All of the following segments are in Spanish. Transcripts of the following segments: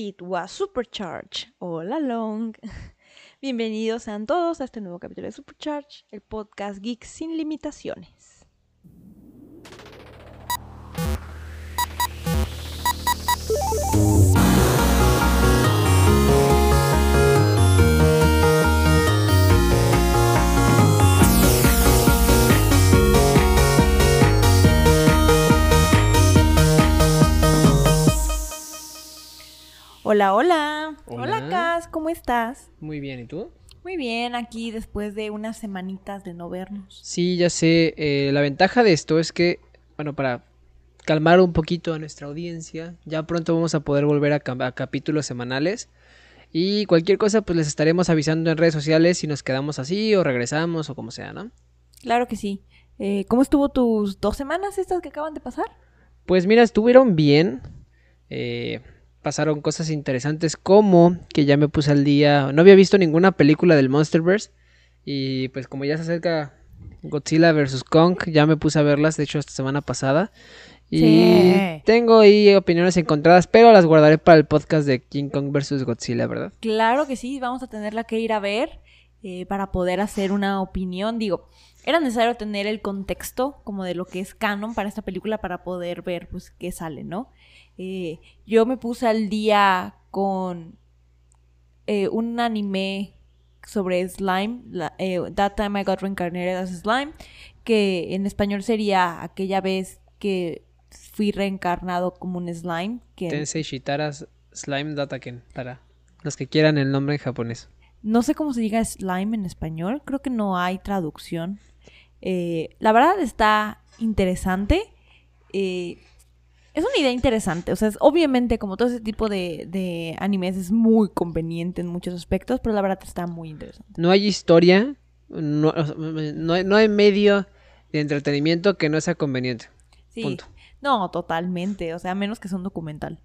It was Supercharge. Hola Long. Bienvenidos sean todos a este nuevo capítulo de Supercharge, el podcast Geek sin limitaciones. Hola, hola. Hola, Hola. Cas, ¿cómo estás? Muy bien, ¿y tú? Muy bien, aquí después de unas semanitas de no vernos. Sí, ya sé. eh, la ventaja de esto es que, bueno, para calmar un poquito a nuestra audiencia, ya pronto vamos a poder volver a, a capítulos semanales. Y cualquier cosa, pues les estaremos avisando en redes sociales si nos quedamos así o regresamos o como sea, ¿no? Claro que sí. Eh, ¿Cómo estuvo tus dos semanas estas que acaban de pasar? Pues mira, estuvieron bien. eh, pasaron cosas interesantes como que ya me puse al día. No había visto ninguna película del Monsterverse. Y pues como ya se acerca Godzilla vs. Kong, ya me puse a verlas, de hecho, esta semana pasada. Y Sí. tengo ahí opiniones encontradas, pero las guardaré para el podcast de King Kong vs. Godzilla, ¿verdad? Claro que sí, vamos a tenerla que ir a ver eh, para poder hacer una opinión. Digo, era necesario tener el contexto como de lo que es canon para esta película para poder ver pues qué sale, ¿no? Eh, yo me puse al día con eh, un anime sobre slime, la- eh, That Time I Got Reincarnated as Slime, que en español sería aquella vez que fui reencarnado como un slime, que Tensei Shitara's Slime Dataken, para los que quieran el nombre en japonés. No sé cómo se diga slime en español, creo que no hay traducción. Eh, la verdad está interesante. eh, es una idea interesante, o sea, es- obviamente como todo ese tipo de, de animes es muy conveniente en muchos aspectos, pero la verdad está muy interesante. No hay historia, no, no hay, no hay medio de entretenimiento que no sea conveniente. Sí, Punto. no, totalmente, o sea, a menos que sea un documental.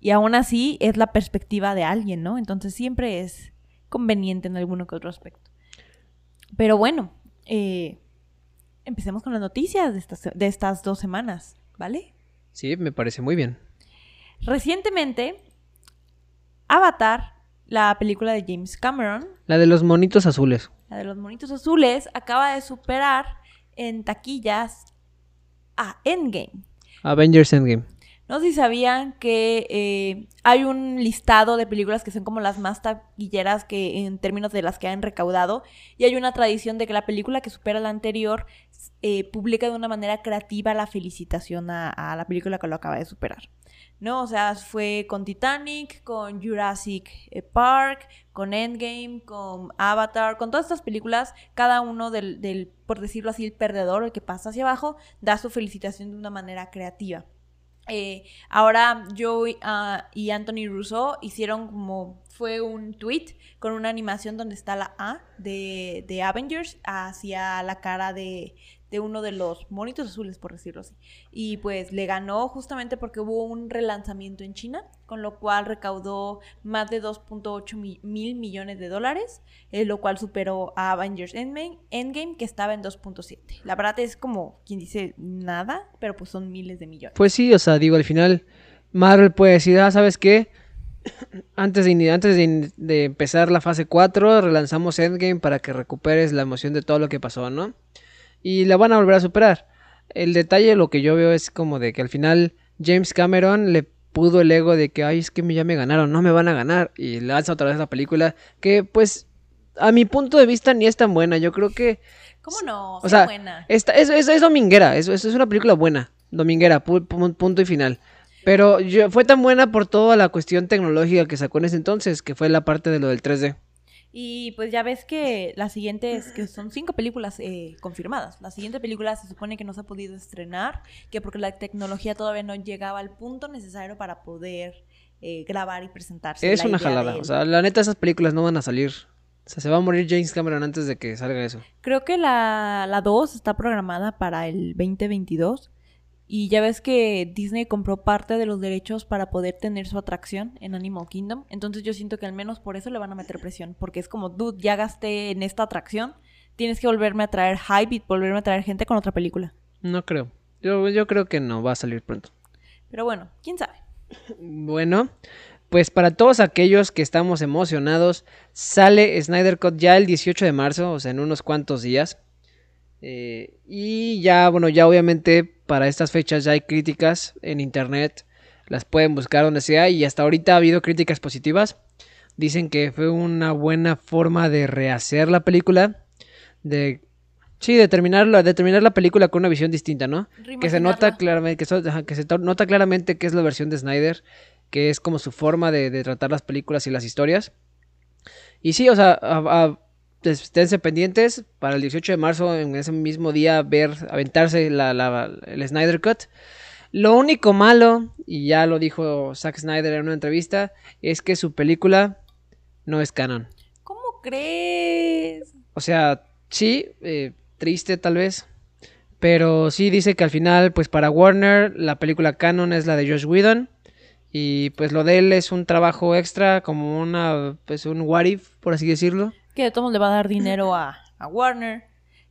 Y aún así es la perspectiva de alguien, ¿no? Entonces siempre es conveniente en alguno que otro aspecto. Pero bueno, eh, empecemos con las noticias de estas, de estas dos semanas, ¿vale? Sí, me parece muy bien. Recientemente, Avatar, la película de James Cameron, La de los monitos azules. la de los monitos azules, acaba de superar en taquillas a Endgame. Avengers Endgame. No sé si sabían que eh, hay un listado de películas que son como las más taquilleras que en términos de las que han recaudado y hay una tradición de que la película que supera la anterior eh, publica de una manera creativa la felicitación a, la película que lo acaba de superar. ¿No? O sea, fue con Titanic, con Jurassic eh, Park, con Endgame, con Avatar, con todas estas películas, cada uno del, del, por decirlo así, el perdedor, el que pasa hacia abajo, da su felicitación de una manera creativa. Eh, ahora Joe ah, y Anthony Russo hicieron como fue un tweet con una animación donde está la A de, de Avengers hacia la cara de, de uno de los monitos azules, por decirlo así. Y pues le ganó justamente porque hubo un relanzamiento en China, con lo cual recaudó más de 2.8 mi- mil millones de dólares, eh, lo cual superó a Avengers Endgame, que estaba en 2.7. La verdad es como quien dice nada, pero pues son miles de millones. Pues sí, o sea, digo, al final Marvel puede decir, ah, ¿sabes qué? Antes de, antes de, de empezar la fase 4, relanzamos Endgame para que recuperes la emoción de todo lo que pasó, ¿no? Y la van a volver a superar. El detalle, lo que yo veo es como de que al final James Cameron le pudo el ego de que, ay, es que ya me ganaron, no me van a ganar. Y lanza otra vez la película que, pues, a mi punto de vista ni es tan buena. Yo creo que ¿Cómo no? O Sea buena. esta, es, es, es dominguera, es, es es una película buena, dominguera, pu- pu- punto y final. Pero yo, fue tan buena por toda la cuestión tecnológica que sacó en ese entonces, que fue la parte de lo del 3D. Y pues ya ves que la siguiente es que son cinco películas eh, confirmadas. La siguiente película se supone que no se ha podido estrenar, que porque la tecnología todavía no llegaba al punto necesario para poder eh, grabar y presentarse. Es una jalada, o sea, la neta esas películas no van a salir. O sea, se va a morir James Cameron antes de que salga eso. Creo que la, la 2 está programada para el 2022. Y ya ves que Disney compró parte de los derechos para poder tener su atracción en Animal Kingdom. Entonces yo siento que al menos por eso le van a meter presión. Porque es como, dude, ya gasté en esta atracción. Tienes que volverme a traer hype y volverme a traer gente con otra película. No creo. Yo, yo creo que no va a salir pronto. Pero bueno, quién sabe. Bueno, pues para todos aquellos que estamos emocionados, sale Snyder Cut ya el 18 de marzo, o sea, en unos cuantos días. Eh, y ya, bueno, ya obviamente para estas fechas ya hay críticas en internet, las pueden buscar donde sea y hasta ahorita ha habido críticas positivas. Dicen que fue una buena forma de rehacer la película, de sí, de terminar, de terminar la película con una visión distinta, ¿no? Que se nota claramente, que, que se nota claramente que es la versión de Snyder que es como su forma de, tratar las películas y las historias. Y sí, o sea, esténse pendientes para el 18 de marzo, en ese mismo día, ver, aventarse la, el Snyder Cut. Lo único malo, y ya lo dijo Zack Snyder en una entrevista, es que su película no es canon. ¿Cómo crees? O sea, sí, eh, triste tal vez. Pero sí dice que al final, pues para Warner, la película canon es la de Josh Whedon. Y pues lo de él es un trabajo extra, como una, pues un what if, por así decirlo. Que de todos le va a dar dinero a, Warner.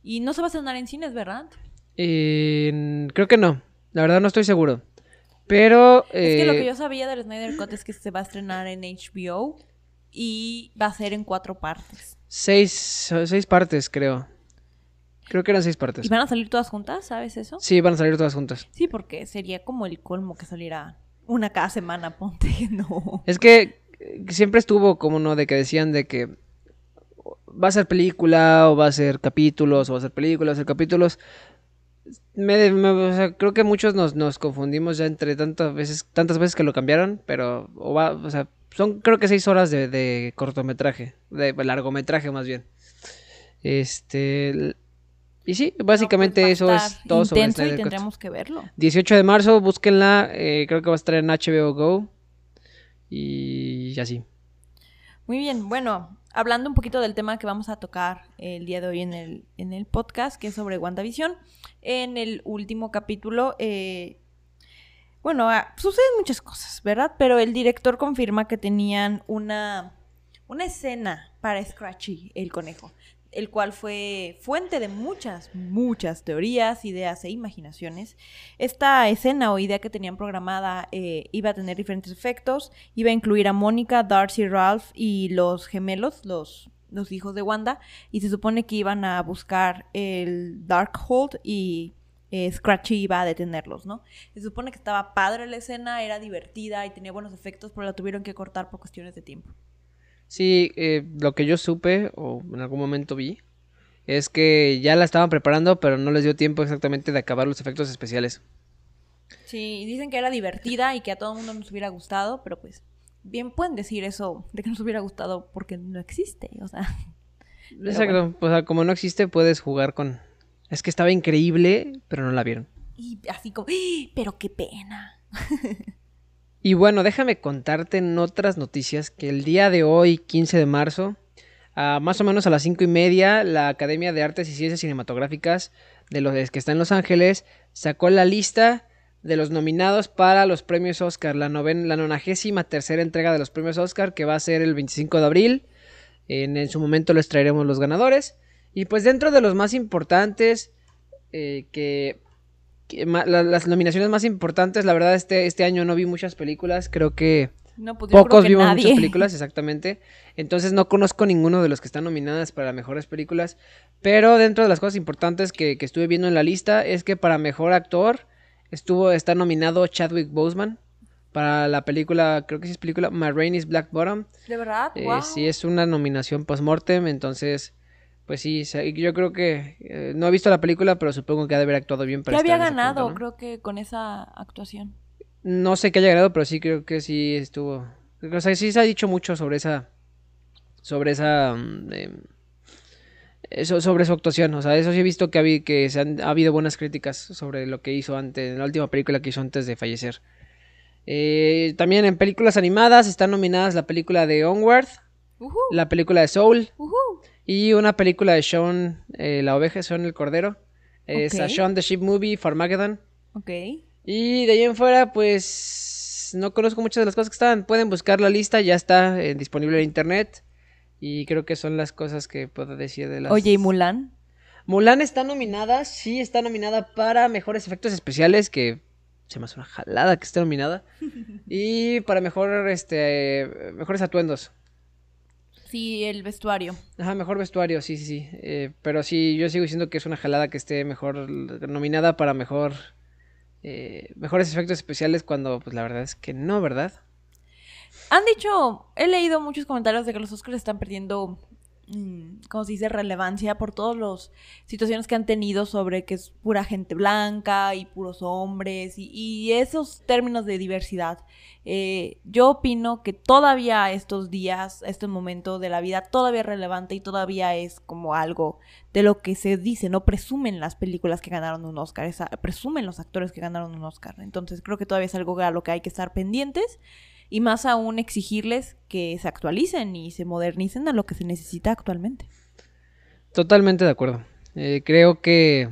Y no se va a estrenar en cines, ¿verdad? creo que no. La verdad no estoy seguro. Pero... Es que lo que eh, yo sabía del Snyder Cut es que se va a estrenar en HBO y va a ser en cuatro partes. Seis, seis partes, creo. Creo que eran seis partes. ¿Y van a salir todas juntas? ¿Sabes eso? Sí, van a salir todas juntas. Sí, porque sería como el colmo que saliera una cada semana, ponte, no. Es que siempre estuvo como no, de que decían de que va a ser película o va a ser capítulos o va a ser películas, va a ser capítulos. Me, creo que muchos nos, nos, confundimos ya entre tantas veces, tantas veces que lo cambiaron, pero o va, o sea, son creo que seis horas de, de cortometraje, de largometraje más bien. Este, y sí, básicamente pues eso es todo sobre y tendremos que verlo. 18 de marzo, búsquenla. Eh, creo que va a estar en HBO Go. Y así. Muy bien, bueno, hablando un poquito del tema que vamos a tocar el día de hoy en el, en el podcast, que es sobre WandaVision. En el último capítulo, eh, bueno, ah, suceden muchas cosas, ¿verdad? Pero el director confirma que tenían una, una escena para Scratchy, el conejo el cual fue fuente de muchas, muchas teorías, ideas e imaginaciones. Esta escena o idea que tenían programada eh, iba a tener diferentes efectos, iba a incluir a Mónica, Darcy, Ralph y los gemelos, los, los hijos de Wanda, y se supone que iban a buscar el Darkhold y eh, Scratchy iba a detenerlos, ¿no? Se supone que estaba padre la escena, era divertida y tenía buenos efectos, pero la tuvieron que cortar por cuestiones de tiempo. Sí, eh, lo que yo supe o en algún momento vi es que ya la estaban preparando, pero no les dio tiempo exactamente de acabar los efectos especiales. Sí, dicen que era divertida y que a todo el mundo nos hubiera gustado, pero pues bien pueden decir eso de que nos hubiera gustado porque no existe, o sea. Exacto, o sea, como no existe puedes jugar con... Es que estaba increíble, pero no la vieron. Y así como, ¡Ah! pero qué pena. Y bueno, déjame contarte en otras noticias que el día de hoy, 15 de marzo, más o menos a las 5 y media, la Academia de Artes y Ciencias Cinematográficas de los que está en Los Ángeles sacó la lista de los nominados para los premios Oscar, la, noven, la 93 tercera entrega de los premios Oscar, que va a ser el 25 de abril. En, en su momento les traeremos los ganadores. Y pues dentro de los más importantes, eh, que las nominaciones más importantes, la verdad, este, este año no vi muchas películas, creo que pues pocos vimos muchas películas, exactamente. Entonces no conozco ninguno de los que están nominadas para mejores películas, pero dentro de las cosas importantes que, estuve viendo en la lista es que para mejor actor estuvo, está nominado Chadwick Boseman para la película, creo que sí es película, My Rain is Black Bottom. ¿De verdad? Eh, sí, es una nominación post-mortem, entonces pues sí, yo creo que eh, no he visto la película, pero supongo que ha de haber actuado bien para había ganado, creo que con esa actuación. No sé qué haya ganado, pero sí creo que sí estuvo. O sea, sí se ha dicho mucho sobre esa. Sobre esa. Mm, em, eso, sobre su actuación. O sea, eso sí he visto que, ha, que se han, ha habido buenas críticas sobre lo que hizo antes, en la última película que hizo antes de fallecer. Eh, también en películas animadas están nominadas la película de Onward, la película de Soul, y una película de Sean, eh, la oveja, Sean el cordero. Es a Sean the Sheep Movie, Farmageddon. Ok. Y de ahí en fuera, pues no conozco muchas de las cosas que están. Pueden buscar la lista, ya está eh, disponible en internet. Y creo que son las cosas que puedo decir de las. Oye, ¿y Mulan? Mulan está nominada, sí está nominada para mejores efectos especiales, que Se me hace una jalada que esté nominada. y para mejor, este, mejores atuendos. Sí, el vestuario. Ajá, mejor vestuario, sí, sí, sí. Eh, pero sí, yo sigo diciendo que es una jalada que esté mejor nominada para mejor eh, mejores efectos especiales cuando pues la verdad es que no, ¿verdad? Han dicho, he leído muchos comentarios de que los Oscars están perdiendo como se dice, relevancia por todas las situaciones que han tenido sobre que es pura gente blanca y puros hombres y, esos términos de diversidad. Eh, yo opino que todavía estos días, este momento de la vida, todavía es relevante y todavía es como algo de lo que se dice, no presumen las películas que ganaron un Oscar, presumen los actores que ganaron un Oscar. Entonces creo que todavía es algo a lo que hay que estar pendientes y más aún exigirles que se actualicen y se modernicen a lo que se necesita actualmente. Totalmente de acuerdo. Eh, creo que,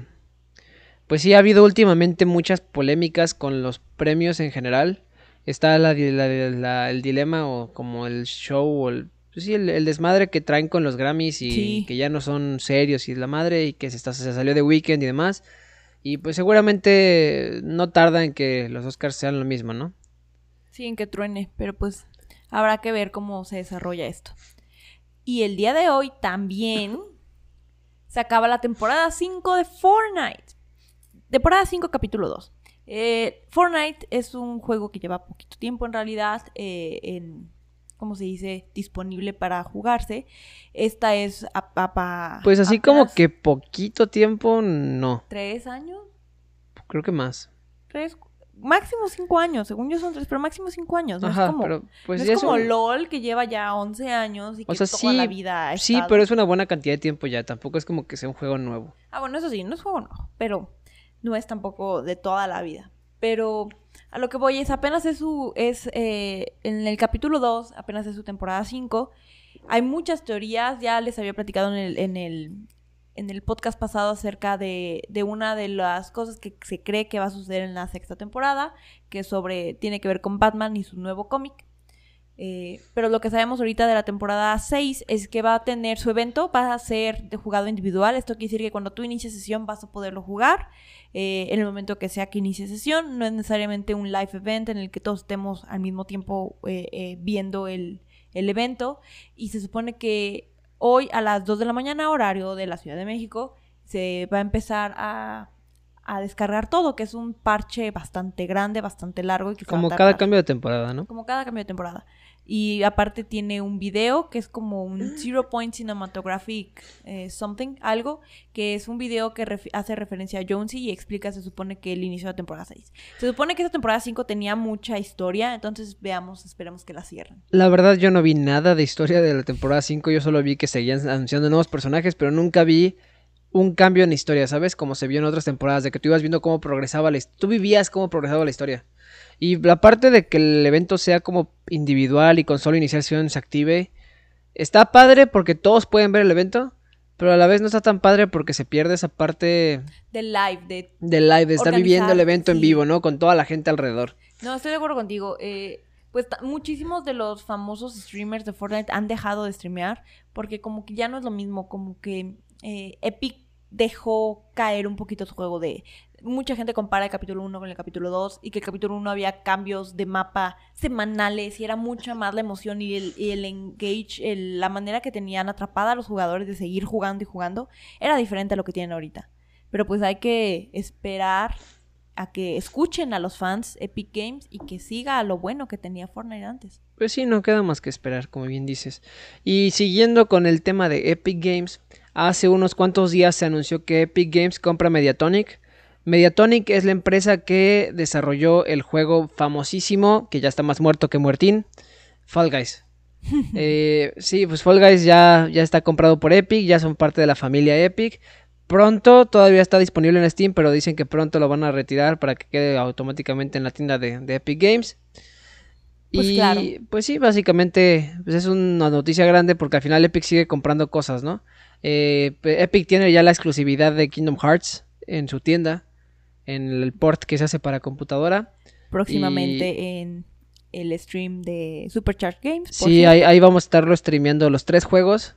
pues sí, ha habido últimamente muchas polémicas con los premios en general. Está la, el dilema o como el show o el, pues sí, el, desmadre que traen con los Grammys y que ya no son serios y la madre y que se, está, se salió de Weekend y demás. Y pues seguramente no tarda en que los Oscars sean lo mismo, ¿no? Sí, en que truene, pero pues habrá que ver cómo se desarrolla esto. Y el día de hoy también se acaba la temporada 5 de Fortnite. Temporada 5, capítulo 2. Eh, Fortnite es un juego que lleva poquito tiempo en realidad, eh, en, ¿cómo se dice? Disponible para jugarse. Esta es a, Pues así como que poquito tiempo, no. ¿Tres años? Creo que más. ¿Tres? Máximo cinco años, según yo son tres, pero máximo cinco años. No es como, pues es como LOL que lleva ya 11 años y que toda la vida ha Sí, pero es una buena cantidad de tiempo ya, tampoco es como que sea un juego nuevo. Ah, bueno, eso sí, no es juego nuevo, pero no es tampoco de toda la vida. Pero a lo que voy es, apenas es su, es, eh, en el capítulo 2, apenas es su temporada 5, hay muchas teorías, ya les había platicado en el, en el, en el podcast pasado acerca de, de, una de las cosas que se cree que va a suceder en la sexta temporada, que sobre, tiene que ver con Batman y su nuevo cómic. Eh, pero lo que sabemos ahorita de la temporada 6 es que va a tener su evento, va a ser de jugado individual. Esto quiere decir que cuando tú inicies sesión vas a poderlo jugar eh, en el momento que sea que inicie sesión. No es necesariamente un live event en el que todos estemos al mismo tiempo eh, viendo el, el evento. Y se supone que Hoy a las 2 de la mañana, horario de la Ciudad de México, se va a empezar a, descargar todo, que es un parche bastante grande, bastante largo. Y que como cada cambio de temporada, ¿no? Como cada cambio de temporada. Y aparte tiene un video que es como un Zero Point Cinematographic eh, Something, algo, que es un video que hace referencia a Jonesy y explica, se supone que el inicio de la temporada 6. Se supone que esta temporada 5 tenía mucha historia, entonces veamos, esperemos que la cierren. La verdad yo no vi nada de historia de la temporada 5, yo solo vi que seguían anunciando nuevos personajes, pero nunca vi un cambio en la historia, ¿sabes? Como se vio en otras temporadas, de que tú ibas viendo cómo progresaba la historia, tú vivías cómo progresaba la historia. Y la parte de que el evento sea como individual y con solo iniciación se active, está padre porque todos pueden ver el evento, pero a la vez no está tan padre porque se pierde esa parte del live, de, del live, de estar viviendo el evento en vivo, ¿no? Con toda la gente alrededor. No, estoy de acuerdo contigo. Eh, pues muchísimos de los famosos streamers de Fortnite han dejado de streamear porque como que ya no es lo mismo, como que eh, Epic dejó caer un poquito su juego de, mucha gente compara el capítulo 1 con el capítulo 2 y que el capítulo 1 había cambios de mapa semanales y era mucha más la emoción y el, engage, la manera que tenían atrapada a los jugadores de seguir jugando y jugando era diferente a lo que tienen ahorita. Pero pues hay que esperar a que escuchen a los fans Epic Games y que siga lo bueno que tenía Fortnite antes. Pues sí, no queda más que esperar, como bien dices. Y siguiendo con el tema de Epic Games, hace unos cuantos días se anunció que Epic Games compra Mediatonic Mediatonic es la empresa que desarrolló el juego famosísimo, que ya está más muerto que muertín, Fall Guys. Eh, sí, pues Fall Guys ya, ya está comprado por Epic, ya son parte de la familia Epic. Pronto todavía está disponible en Steam, pero dicen que pronto lo van a retirar para que quede automáticamente en la tienda de, Epic Games. Pues y pues sí, básicamente pues es una noticia grande porque al final Epic sigue comprando cosas, ¿no? Eh, Epic tiene ya la exclusividad de Kingdom Hearts en su tienda en el port que se hace para computadora. Próximamente en el stream de Supercharged Games. Sí, ahí, vamos a estarlo streameando los tres juegos.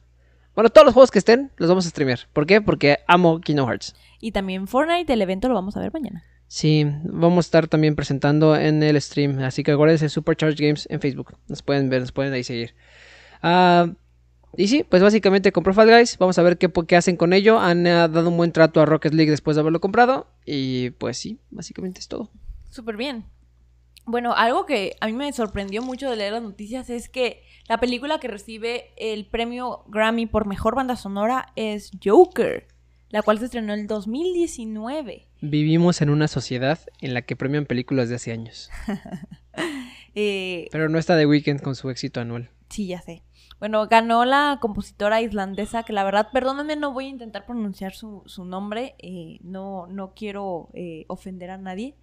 Bueno, todos los juegos que estén los vamos a streamear. ¿Por qué? Porque amo Kingdom Hearts. Y también Fortnite, el evento lo vamos a ver mañana. Sí, vamos a estar también presentando en el stream. Así que acuérdense Supercharge Games en Facebook. Nos pueden ver, nos pueden ahí seguir. Ah, y sí, pues básicamente compró Fall Guys. Vamos a ver qué, qué hacen con ello. Han eh, dado un buen trato a Rocket League después de haberlo comprado. Y pues sí, básicamente es todo. Súper bien. Bueno, algo que a mí me sorprendió mucho de leer las noticias es que la película que recibe el premio Grammy por mejor banda sonora es Joker, la cual se estrenó en el 2019. Vivimos en una sociedad en la que premian películas de hace años. Eh, Pero no está The Weeknd con su éxito anual. sí, ya sé. Bueno, ganó la compositora islandesa, que la verdad, perdónenme, no voy a intentar pronunciar su, su nombre, eh, no, no quiero eh, ofender a nadie,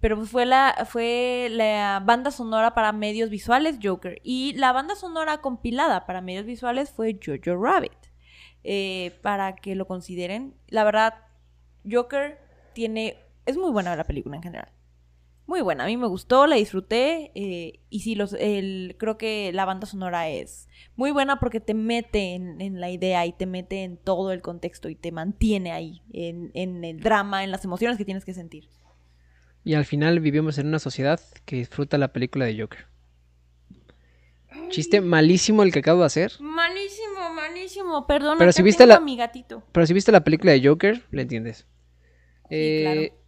pero fue la, fue la banda sonora para medios visuales, Joker, y la banda sonora compilada para medios visuales fue Jojo Rabbit, eh, para que lo consideren. La verdad, Joker tiene, es muy buena la película en general. Muy buena, a mí me gustó, la disfruté eh, y sí, los, el, creo que la banda sonora es muy buena porque te mete en, en la idea y te mete en todo el contexto y te mantiene ahí, en, en el drama, en las emociones que tienes que sentir. Y al final vivimos en una sociedad que disfruta la película de Joker. Chiste malísimo el que acabo de hacer. Malísimo, malísimo, perdón. Pero si viste la- a mi gatito. Pero si viste la película de Joker, le entiendes. Eh, claro.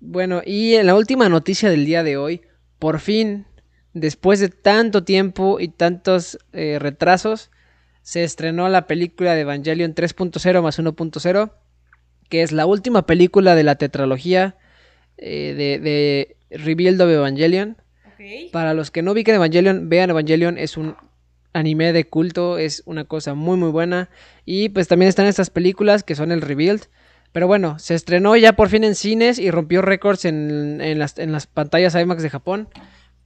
Bueno, y en la última noticia del día de hoy, por fin, después de tanto tiempo y tantos eh, retrasos, se estrenó la película de Evangelion 3.0 más 1.0, que es la última película de la tetralogía eh, de, de Rebuild of Evangelion. Para los que no ubiquen Evangelion, vean Evangelion, es un anime de culto, es una cosa muy muy buena. Y pues también están estas películas que son el Rebuild. Pero bueno, se estrenó ya por fin en cines y rompió récords en, en las, en las pantallas IMAX de Japón.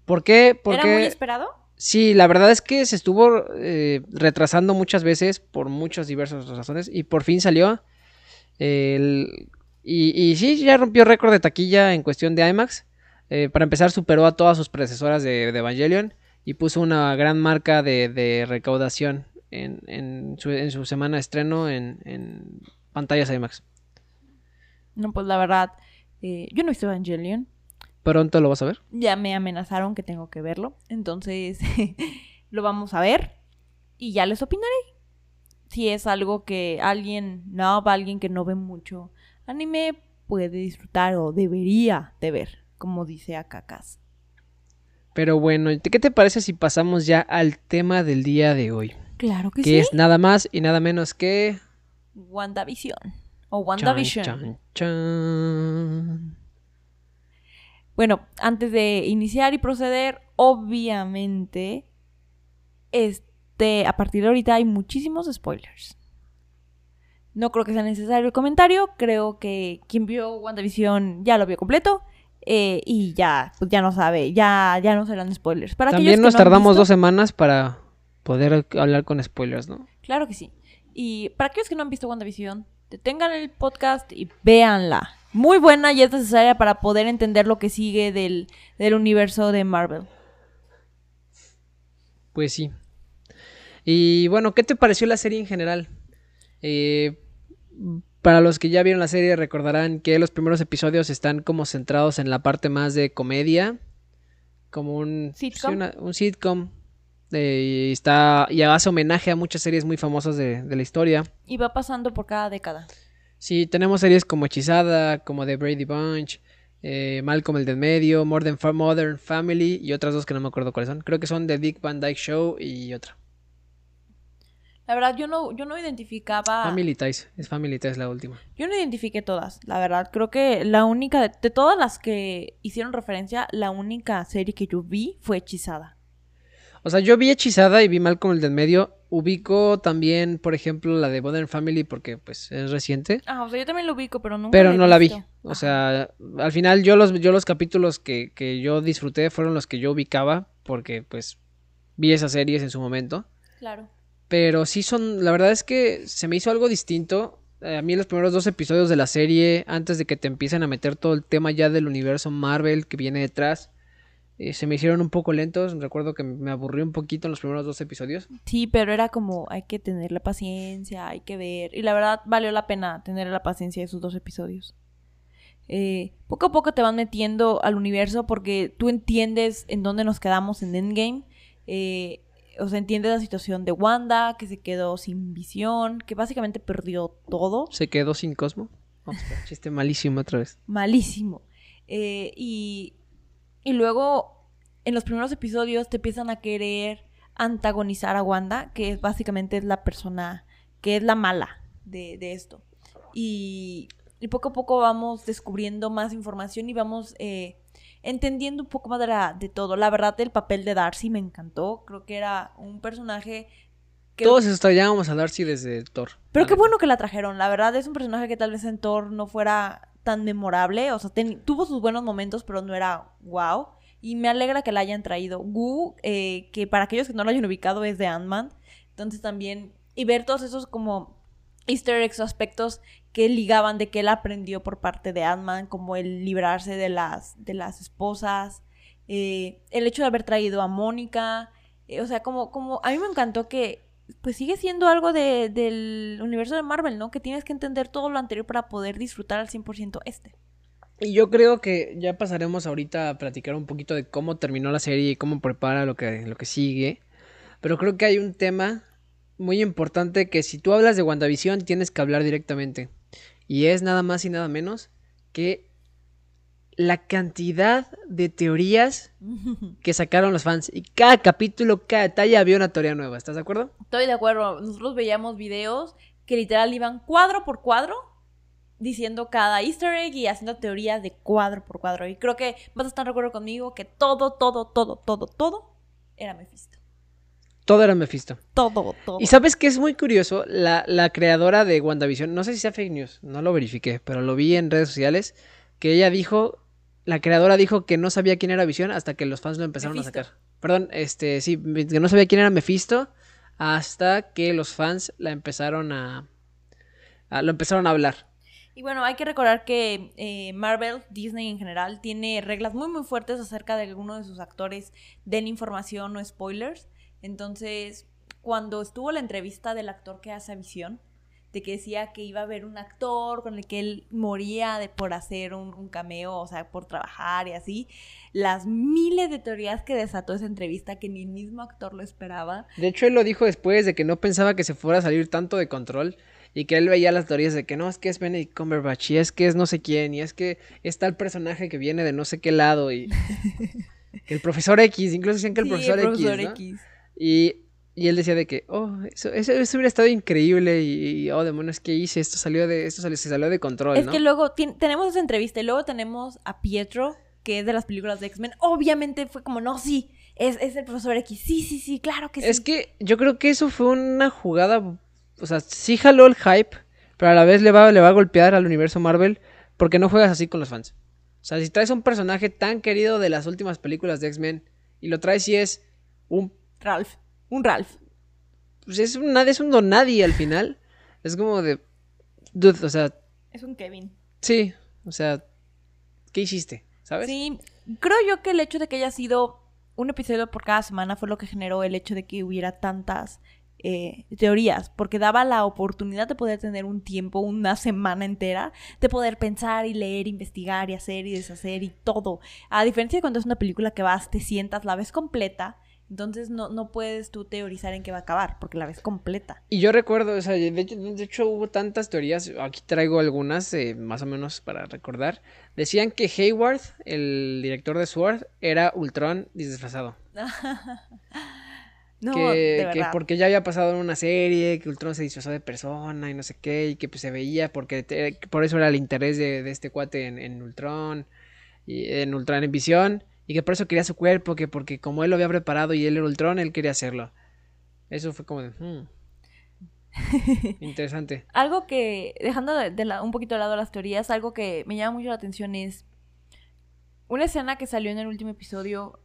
¿Por qué? Porque... ¿Era muy esperado? Sí, la verdad es que se estuvo eh, retrasando muchas veces por muchas diversas razones y por fin salió. El- y, y sí, ya rompió récord de taquilla en cuestión de IMAX. Eh, para empezar, superó a todas sus predecesoras de, de Evangelion y puso una gran marca de, de recaudación en, en su, en su semana de estreno en, en pantallas IMAX. No, pues la verdad, eh, yo no he visto Evangelion. Pronto lo vas a ver. Ya me amenazaron que tengo que verlo. Entonces, lo vamos a ver. Y ya les opinaré. Si es algo que alguien, no, alguien que no ve mucho anime, puede disfrutar o debería de ver, como dice acá Cas. Pero bueno, ¿qué te parece si pasamos ya al tema del día de hoy? Claro que Que sí. es nada más y nada menos que... WandaVision. O WandaVision. chan, chan. Bueno, antes de iniciar y proceder, obviamente, este, a partir de ahorita hay muchísimos spoilers. No creo que sea necesario el comentario, creo que quien vio WandaVision ya lo vio completo eh, y ya, pues ya no sabe, ya, ya no serán spoilers. Para También nos no tardamos visto- dos semanas para poder hablar con spoilers, ¿no? Claro que sí. Y para aquellos que no han visto WandaVision, detengan el podcast y véanla. Muy buena y es necesaria para poder entender lo que sigue del, del universo de Marvel. Pues sí. Y bueno, ¿qué te pareció la serie en general? Eh, para los que ya vieron la serie recordarán que los primeros episodios están como centrados en la parte más de comedia, como un ¿Sitcom? sí, una- un sitcom. Eh, y está y hace homenaje a muchas series muy famosas de, de la historia. Y va pasando por cada década. Sí, tenemos series como Hechizada, como The Brady Bunch, eh, Malcolm el del medio, Modern, Modern Family y otras dos que no me acuerdo cuáles son. Creo que son The Dick Van Dyke Show y otra. La verdad, yo no, yo no identificaba. Family Ties, es Family Ties la última. Yo no identifiqué todas, la verdad. Creo que la única, de, de todas las que hicieron referencia, la única serie que yo vi fue Hechizada. O sea, yo vi Hechizada y vi Malcolm el del medio. Ubico también, por ejemplo, la de Modern Family porque pues es reciente. Ah, o sea, yo también lo ubico, pero nunca Pero he no la vi. visto. O sea, al final yo los, yo los capítulos que, que yo disfruté fueron los que yo ubicaba porque pues vi esas series en su momento. Claro. Pero sí son, la verdad es que se me hizo algo distinto. Eh, a mí los primeros dos episodios de la serie, antes de que te empiecen a meter todo el tema ya del universo Marvel que viene detrás, eh, se me hicieron un poco lentos. Recuerdo que me aburrí un poquito en los primeros dos episodios. Sí, pero era como, hay que tener la paciencia, hay que ver. Y la verdad, valió la pena tener la paciencia de esos dos episodios. Eh, poco a poco te van metiendo al universo porque tú entiendes en dónde nos quedamos en Endgame. Eh, o sea, entiendes la situación de Wanda, que se quedó sin visión, que básicamente perdió todo. ¿Se quedó sin Cosmo? Vamos, chiste malísimo otra vez. Malísimo. Eh, y, y luego, en los primeros episodios, te empiezan a querer antagonizar a Wanda, que es básicamente es la persona que es la mala de, de esto. Y, y, poco a poco vamos descubriendo más información y vamos eh, entendiendo un poco más de, la, de todo. La verdad, el papel de Darcy me encantó. Creo que era un personaje que... Todos extrañábamos a Darcy desde Thor. Pero qué bueno que la trajeron. La verdad, es un personaje que tal vez en Thor no fuera tan memorable. O sea, tuvo sus buenos momentos, pero no era wow. Y me alegra que la hayan traído. Gu, eh, que para aquellos que no lo hayan ubicado, es de Ant-Man. Entonces también. Y ver todos esos como easter eggs aspectos que ligaban de que él aprendió por parte de Ant-Man, como el librarse de las, de las esposas, eh, el hecho de haber traído a Mónica, eh, o sea, como, como, a mí me encantó que, pues sigue siendo algo de, del universo de Marvel, ¿no? Que tienes que entender todo lo anterior para poder disfrutar al 100% este. Y yo creo que ya pasaremos ahorita a platicar un poquito de cómo terminó la serie y cómo prepara lo que, lo que sigue. Pero creo que hay un tema muy importante que si tú hablas de WandaVision tienes que hablar directamente. Y es nada más y nada menos que la cantidad de teorías que sacaron los fans. Y cada capítulo, cada detalle había una teoría nueva. ¿Estás de acuerdo? Estoy de acuerdo. Nosotros veíamos videos que literal iban cuadro por cuadro diciendo cada easter egg y haciendo teorías de cuadro por cuadro. Y creo que vas a estar de acuerdo conmigo que todo, todo, todo, todo, todo era Mephisto. Todo era Mephisto. Todo, todo. Y sabes que es muy curioso, la, la, creadora de WandaVision, no sé si sea fake news, no lo verifiqué, pero lo vi en redes sociales, que ella dijo, la creadora dijo que no sabía quién era Vision hasta que los fans lo empezaron a sacar. Perdón, este, sí, que no sabía quién era Mephisto hasta que los fans la empezaron a, a lo empezaron a hablar. Y bueno, hay que recordar que eh, Marvel, Disney en general, tiene reglas muy muy fuertes acerca de que alguno de sus actores den información o spoilers. Entonces, cuando estuvo la entrevista del actor que hace Visión, de que decía que iba a haber un actor con el que él moría de, por hacer un, cameo, o sea, por trabajar y así, las miles de teorías que desató esa entrevista que ni el mismo actor lo esperaba. De hecho, él lo dijo después de que no pensaba que se fuera a salir tanto de control y que él veía las teorías de que no, es que es Benedict Cumberbatch y es que es no sé quién y es que está el personaje que viene de no sé qué lado y el profesor X, incluso decían que el profesor, X, y, y, él decía de que, oh, eso, eso, hubiera estado increíble y, oh, demonios, ¿qué hice? Esto salió de, esto salió, se salió de control, Es que luego tenemos esa entrevista y luego tenemos a Pietro, que es de las películas de X-Men. Obviamente fue como, no, sí, es, es, el profesor X. Sí, sí, sí, claro que sí. Es que yo creo que eso fue una jugada, o sea, sí jaló el hype, pero a la vez le va, le va a golpear al universo Marvel porque no juegas así con los fans. O sea, si traes un personaje tan querido de las últimas películas de X-Men y lo traes y es un Ralph. Un Ralph. Pues es un, es un donadie al final. Es como de. Dude, o sea. Es un Kevin. Sí, o sea. ¿Qué hiciste? ¿Sabes? Sí, creo yo que el hecho de que haya sido un episodio por cada semana fue lo que generó el hecho de que hubiera tantas eh, teorías, porque daba la oportunidad de poder tener un tiempo, una semana entera, de poder pensar y leer, investigar y hacer y deshacer y todo. A diferencia de cuando es una película que vas, te sientas, la ves completa entonces no, no puedes tú teorizar en qué va a acabar, porque la ves completa. Y yo recuerdo, o sea, de hecho, hubo tantas teorías, aquí traigo algunas, eh, más o menos para recordar. Decían que Hayward, el director de Sword, era Ultron disfrazado. no, que, que, porque ya había pasado en una serie, que Ultron se disfrazó de persona y no sé qué, y que pues se veía, porque por eso era el interés de, de este cuate en, en Ultron, y en Ultron en visión y que por eso quería su cuerpo, que porque como él lo había preparado y él era Ultron, él quería hacerlo. Eso fue como de... Hmm, interesante. algo que, dejando de, un poquito de lado las teorías, algo que me llama mucho la atención es una escena que salió en el último episodio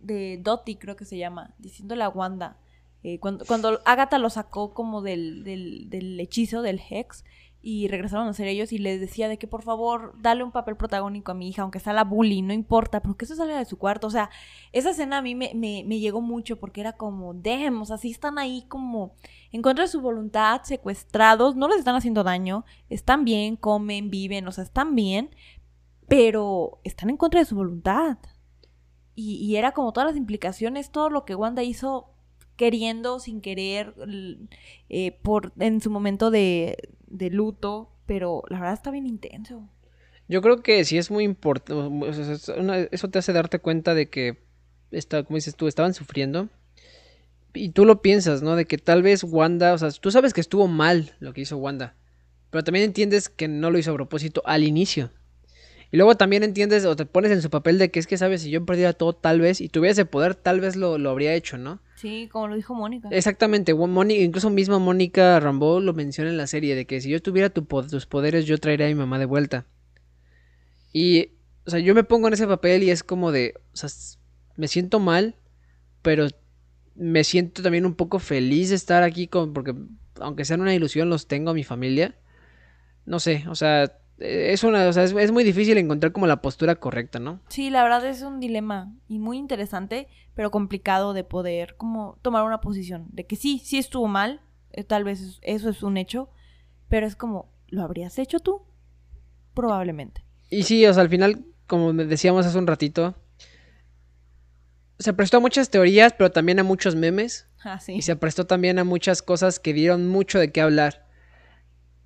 de Dottie, creo que se llama, diciéndole a Wanda, eh, cuando, cuando Agatha lo sacó como del, del, del hechizo, del Hex, y regresaron a ser ellos y les decía de que por favor dale un papel protagónico a mi hija, aunque sea la bully, no importa, pero que eso salga de su cuarto. O sea, esa escena a mí me, me, me llegó mucho porque era como, dejemos, así están ahí como en contra de su voluntad, secuestrados, no les están haciendo daño, están bien, comen, viven, o sea, están bien, pero están en contra de su voluntad. Y, y era como todas las implicaciones, todo lo que Wanda hizo queriendo, sin querer, eh, por, en su momento de, de luto, pero la verdad está bien intenso. Yo creo que sí es muy importante, eso te hace darte cuenta de que, está, como dices tú, estaban sufriendo. Y tú lo piensas, ¿no? De que tal vez Wanda, o sea, tú sabes que estuvo mal lo que hizo Wanda, pero también entiendes que no lo hizo a propósito al inicio. Y luego también entiendes o te pones en su papel de que es que, sabes, si yo perdiera todo tal vez y tuviera ese poder, tal vez lo, lo habría hecho, ¿no? Sí, como lo dijo Mónica. Exactamente, incluso misma Mónica Rambeau lo menciona en la serie, de que si yo tuviera tus poderes, yo traería a mi mamá de vuelta. Y, o sea, yo me pongo en ese papel y es como de, o sea, me siento mal, pero me siento también un poco feliz de estar aquí con, porque aunque sea una ilusión, los tengo a mi familia. No sé, o sea, es una, o sea, es, muy difícil encontrar como la postura correcta, ¿no? Sí, la verdad es un dilema y muy interesante, pero complicado de poder como tomar una posición de que sí, sí estuvo mal, eh, tal vez eso es un hecho, pero es como, ¿lo habrías hecho tú? Probablemente. Y sí, o sea, al final, como decíamos hace un ratito, se prestó a muchas teorías, pero también a muchos memes. Ah, sí. Y se prestó también a muchas cosas que dieron mucho de qué hablar.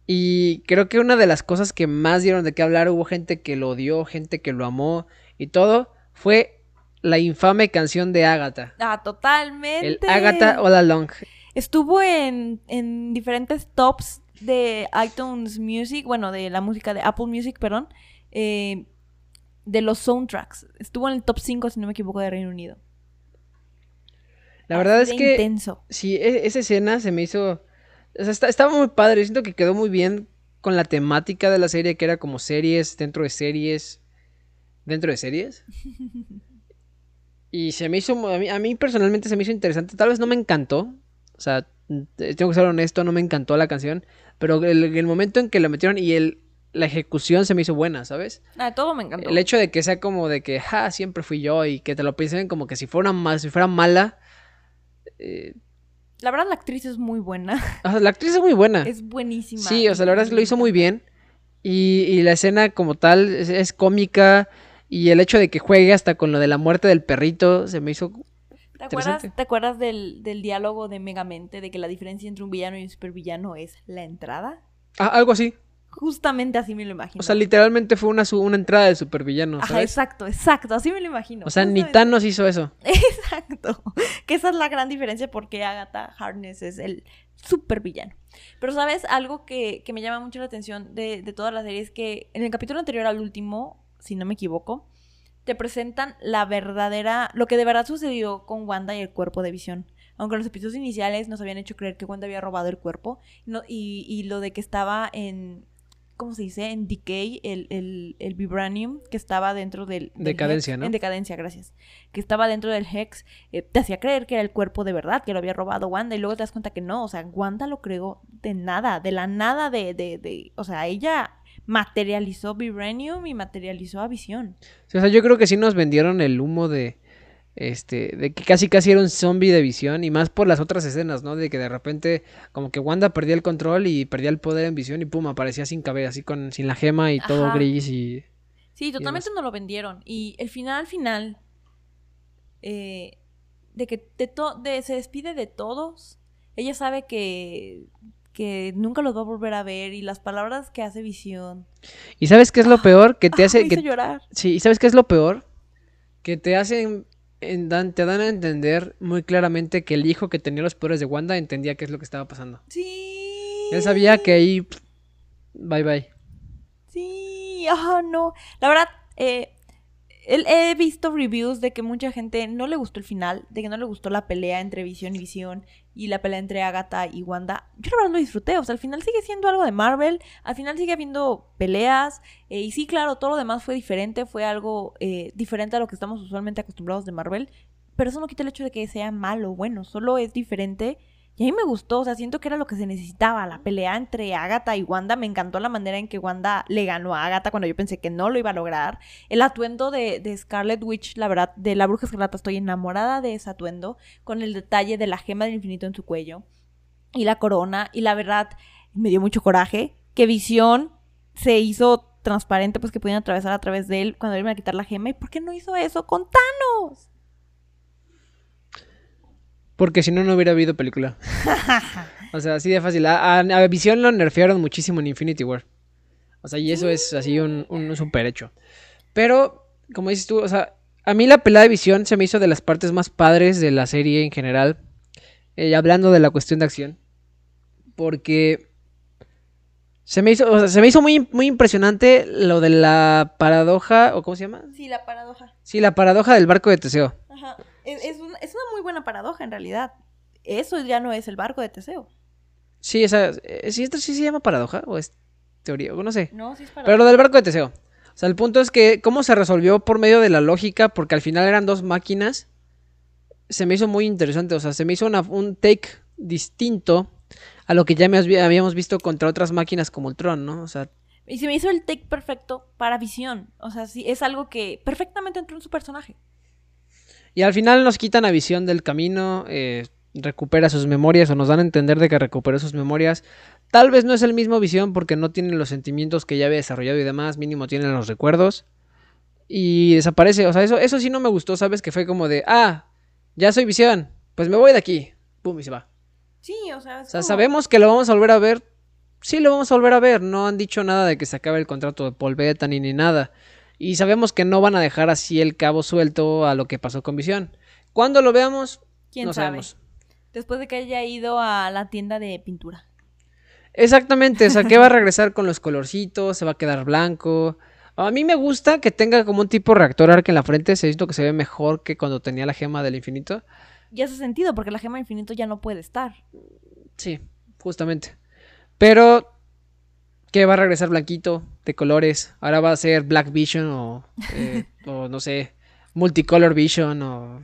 Y creo que una de las cosas que más dieron de qué hablar, hubo gente que lo odió, gente que lo amó y todo, fue la infame canción de Agatha. Ah, totalmente. El Agatha All Along. Estuvo en, en diferentes tops de iTunes Music, bueno, de la música de Apple Music, perdón. Eh, de los soundtracks. Estuvo en el top 5, si no me equivoco, de Reino Unido. La verdad es que. Intenso. Sí, e, esa escena se me hizo. O sea, estaba muy padre. Siento que quedó muy bien con la temática de la serie, que era como series dentro de series. Dentro de series. y se me hizo. A mí, a mí personalmente se me hizo interesante. Tal vez no me encantó. O sea, tengo que ser honesto, no me encantó la canción. Pero el momento en que la metieron y el, la ejecución se me hizo buena, ¿sabes? Ah, todo me encantó. El hecho de que sea como de que, ja, siempre fui yo y que te lo piensen como que si fuera, mal, si fuera mala. Eh, la verdad, la actriz es muy buena. la actriz es muy buena. Es buenísima. Sí, o sea, la verdad es que lo hizo muy bien. Y, la escena como tal es, cómica. Y el hecho de que juegue hasta con lo de la muerte del perrito se me hizo. ¿Te acuerdas, ¿te acuerdas del, del diálogo de Megamente de que la diferencia entre un villano y un supervillano es la entrada? Ah, algo así. Justamente así me lo imagino. O sea, literalmente fue una, una entrada de supervillano. Ajá, exacto, exacto. Así me lo imagino. O sea, ni Thanos hizo eso. Exacto. Que esa es la gran diferencia porque Agatha Harkness es el supervillano. Pero, ¿sabes? Algo que, me llama mucho la atención de, de toda la serie es que en el capítulo anterior al último, si no me equivoco, te presentan la verdadera. lo que de verdad sucedió con Wanda y el cuerpo de visión aunque en los episodios iniciales nos habían hecho creer que Wanda había robado el cuerpo, y, y, lo de que estaba en, ¿cómo se dice? En decay, el, el, el vibranium que estaba dentro del... decadencia, ¿no? En decadencia, gracias. Que estaba dentro del Hex, eh, te hacía creer que era el cuerpo de verdad, que lo había robado Wanda, y luego te das cuenta que no, o sea, Wanda lo creó de nada, de la nada de, de, de o sea, ella materializó Vibranium y materializó a Visión. o sea, yo creo que sí nos vendieron el humo de este, de que casi casi era un zombie de visión y más por las otras escenas, ¿no? De que de repente como que Wanda perdía el control y perdía el poder en visión y pum, aparecía sin cabeza, así con sin la gema y todo gris y... Sí, totalmente no lo vendieron. Y el final final, eh, de que de se despide de todos, ella sabe que, que nunca los va a volver a ver y las palabras que hace visión. ¿Y sabes qué es lo ah, peor? Que te ah, hace... Me que, llorar. Sí, ¿y sabes qué es lo peor? Que te hacen te dan a entender muy claramente que el hijo que tenía los poderes de Wanda entendía qué es lo que estaba pasando. Sí. Él sabía que ahí. Bye bye. Sí. Ah, no. La verdad, eh, he visto reviews de que mucha gente no le gustó el final, de que no le gustó la pelea entre Visión y Visión y la pelea entre Agatha y Wanda. Yo la verdad lo disfruté, o sea, al final sigue siendo algo de Marvel, al final sigue habiendo peleas, eh, y sí, claro, todo lo demás fue diferente, fue algo eh, diferente a lo que estamos usualmente acostumbrados de Marvel, pero eso no quita el hecho de que sea malo o bueno, solo es diferente y a mí me gustó, o sea, siento que era lo que se necesitaba, la pelea entre Agatha y Wanda. Me encantó la manera en que Wanda le ganó a Agatha cuando yo pensé que no lo iba a lograr. El atuendo de, Scarlet Witch, la verdad, de la bruja escarlata, estoy enamorada de ese atuendo, con el detalle de la gema del infinito en su cuello y la corona. Y la verdad, me dio mucho coraje que Visión se hizo transparente, pues que pudieran atravesar a través de él cuando iban a quitar la gema. ¿Y por qué no hizo eso con Thanos? Porque si no, no hubiera habido película. o sea, así de fácil. A, a, Visión lo nerfearon muchísimo en Infinity War. O sea, y eso es así un, un super hecho. Pero, como dices tú, o sea, a mí la pelada de Visión se me hizo de las partes más padres de la serie en general. Eh, hablando de la cuestión de acción. Porque se me hizo, o sea, se me hizo muy, muy impresionante lo de la paradoja, o ¿cómo se llama? Sí, la paradoja. Sí, la paradoja del barco de Teseo. Ajá. Es, es, una, es una muy buena paradoja en realidad. Eso ya no es el barco de Teseo. Sí, esa, eh, ¿sí, esto sí se llama paradoja o es teoría? O no sé. No, sí es paradoja. Pero lo del barco de Teseo. O sea, el punto es que cómo se resolvió por medio de la lógica, porque al final eran dos máquinas, se me hizo muy interesante. O sea, se me hizo una, un take distinto a lo que ya me habíamos visto contra otras máquinas como Ultron, ¿no? O sea... Y se me hizo el take perfecto para Visión. O sea, sí, es algo que perfectamente entró en su personaje. Y al final nos quitan a Visión del camino, eh, recupera sus memorias o nos dan a entender de que recuperó sus memorias. Tal vez no es el mismo Visión porque no tiene los sentimientos que ya había desarrollado y demás, mínimo tiene los recuerdos. Y desaparece, o sea, eso, eso sí no me gustó, ¿sabes? Que fue como de, ah, ya soy Visión, pues me voy de aquí. Pum, y se va. Sí, o sea, o sea sabemos que lo vamos a volver a ver. Sí, lo vamos a volver a ver. No han dicho nada de que se acabe el contrato de Paul Bettany ni nada. Y sabemos que no van a dejar así el cabo suelto a lo que pasó con Visión. Cuando lo veamos, ¿Quién no sabe? sabemos. Después de que haya ido a la tienda de pintura. Exactamente, o sea, que va a regresar con los colorcitos, se va a quedar blanco. A mí me gusta que tenga como un tipo reactor arc en la frente, se visto que se ve mejor que cuando tenía la gema del infinito. Y hace sentido, porque la gema del infinito ya no puede estar. Sí, justamente. Pero que va a regresar blanquito, de colores. Ahora va a ser Black Vision o, eh, o no sé, Multicolor Vision o